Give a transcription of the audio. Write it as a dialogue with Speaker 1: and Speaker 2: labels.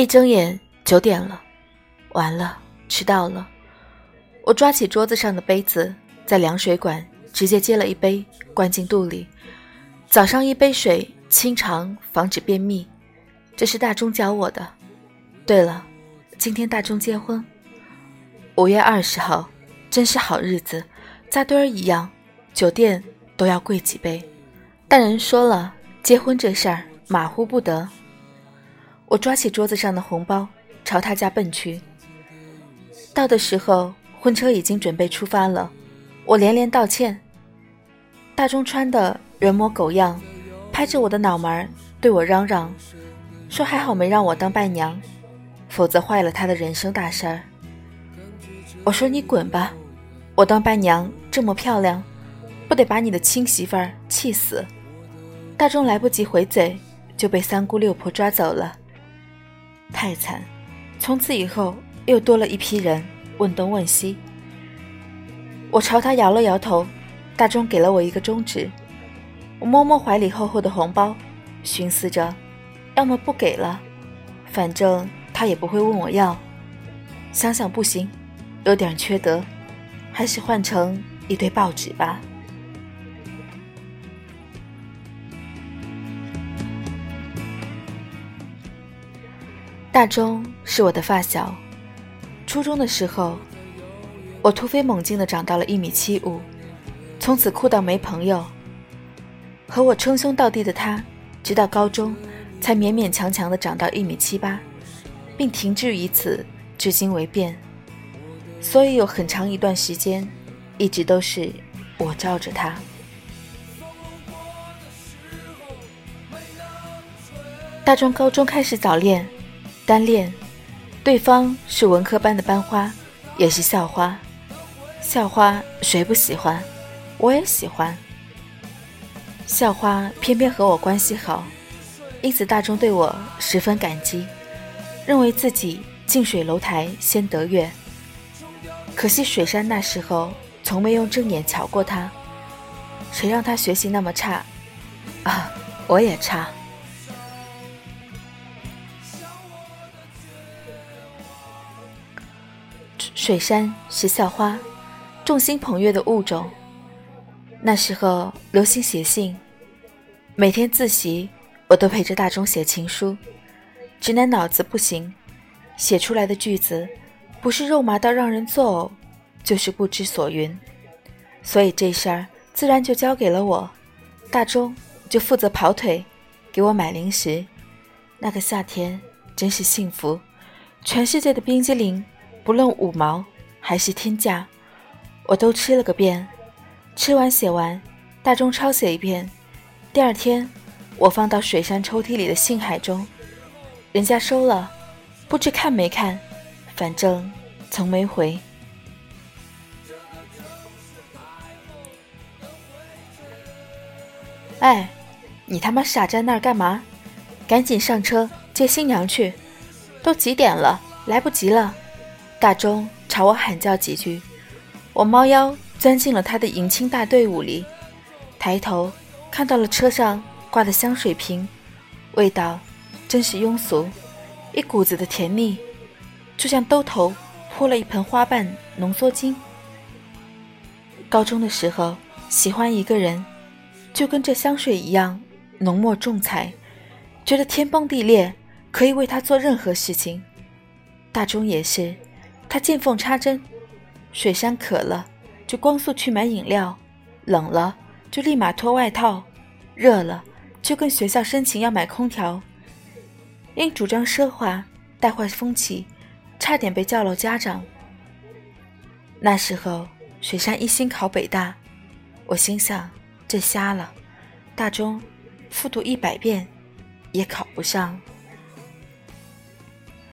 Speaker 1: 一睁眼，九点了，完了，迟到了。我抓起桌子上的杯子，在凉水管直接接了一杯，灌进肚里。早上一杯水，清肠，防止便秘，这是大钟教我的。对了，今天大钟结婚，五月二十号，真是好日子，扎堆儿一样，酒店都要贵几倍。但人说了，结婚这事儿马虎不得。我抓起桌子上的红包，朝他家奔去。到的时候。婚车已经准备出发了，我连连道歉。大钟穿的人模狗样，拍着我的脑门对我嚷嚷，说还好没让我当伴娘，否则坏了他的人生大事儿。我说你滚吧，我当伴娘这么漂亮，不得把你的亲媳妇儿气死。大钟来不及回嘴，就被三姑六婆抓走了。太惨，从此以后又多了一批人。问东问西，我朝他摇了摇头，大钟给了我一个中指。我摸摸怀里厚厚的红包，寻思着，要么不给了，反正他也不会问我要。想想不行，有点缺德，还是换成一堆报纸吧。大钟是我的发小。初中的时候，我突飞猛进的长到了一米七五，从此酷到没朋友。和我称兄道弟的他，直到高中才勉勉强强的长到一米七八，并停滞于此，至今未变。所以有很长一段时间，一直都是我罩着他。大中高中开始早恋，单恋。对方是文科班的班花，也是校花。校花谁不喜欢？我也喜欢。校花偏偏和我关系好，因此大钟对我十分感激，认为自己近水楼台先得月。可惜水山那时候从没用正眼瞧过他，谁让他学习那么差？啊，我也差。水杉是校花，众星捧月的物种。那时候流行写信，每天自习我都陪着大钟写情书。直男脑子不行，写出来的句子不是肉麻到让人作呕，就是不知所云。所以这事儿自然就交给了我，大钟就负责跑腿，给我买零食。那个夏天真是幸福，全世界的冰激凌。不论五毛还是天价，我都吃了个遍。吃完写完，大钟抄写一遍。第二天，我放到水山抽屉里的信海中，人家收了，不知看没看，反正从没回。哎，你他妈傻站那儿干嘛？赶紧上车接新娘去！都几点了？来不及了。大钟朝我喊叫几句，我猫腰钻进了他的迎亲大队伍里，抬头看到了车上挂的香水瓶，味道真是庸俗，一股子的甜腻，就像兜头泼了一盆花瓣浓缩精。高中的时候喜欢一个人，就跟这香水一样浓墨重彩，觉得天崩地裂，可以为他做任何事情。大钟也是。他见缝插针，水山渴了就光速去买饮料，冷了就立马脱外套，热了就跟学校申请要买空调。因主张奢华带坏风气，差点被叫了家长。那时候水山一心考北大，我心想这瞎了，大中复读一百遍也考不上。